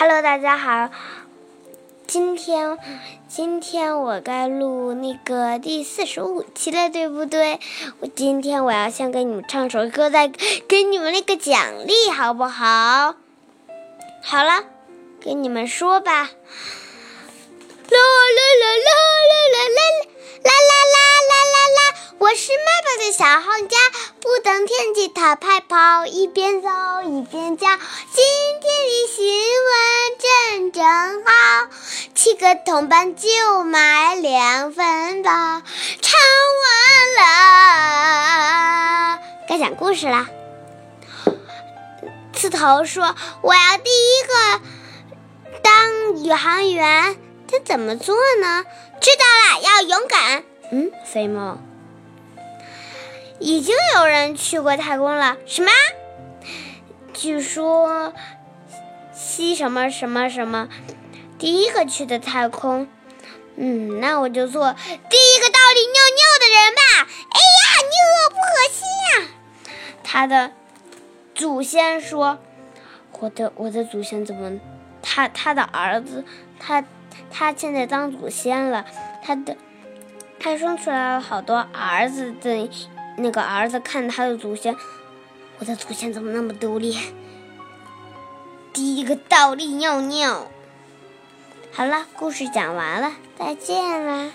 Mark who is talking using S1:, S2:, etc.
S1: Hello，大家好。今天，今天我该录那个第四十五期了，对不对？我今天我要先给你们唱首歌，再给你们那个奖励，好不好？好了，跟你们说吧。啦啦啦啦啦啦啦啦啦啦啦啦啦！我是卖报的小行家，不等天气它快跑，一边走一边叫。今天的行真好，七个铜板就买两份包。唱完了，该讲故事啦。刺头说：“我要第一个当宇航员，他怎么做呢？”知道了，要勇敢。嗯，飞猫，已经有人去过太空了。什么？据说西什么什么什么第一个去的太空。嗯，那我就做第一个倒立尿尿的人吧。哎呀，你恶不恶心呀？他的祖先说：“我的我的祖先怎么？他他的儿子，他他现在当祖先了。他的他生出来了好多儿子的，那个儿子看他的祖先，我的祖先怎么那么独立？第一个倒立尿尿。好了，故事讲完了，再见啦。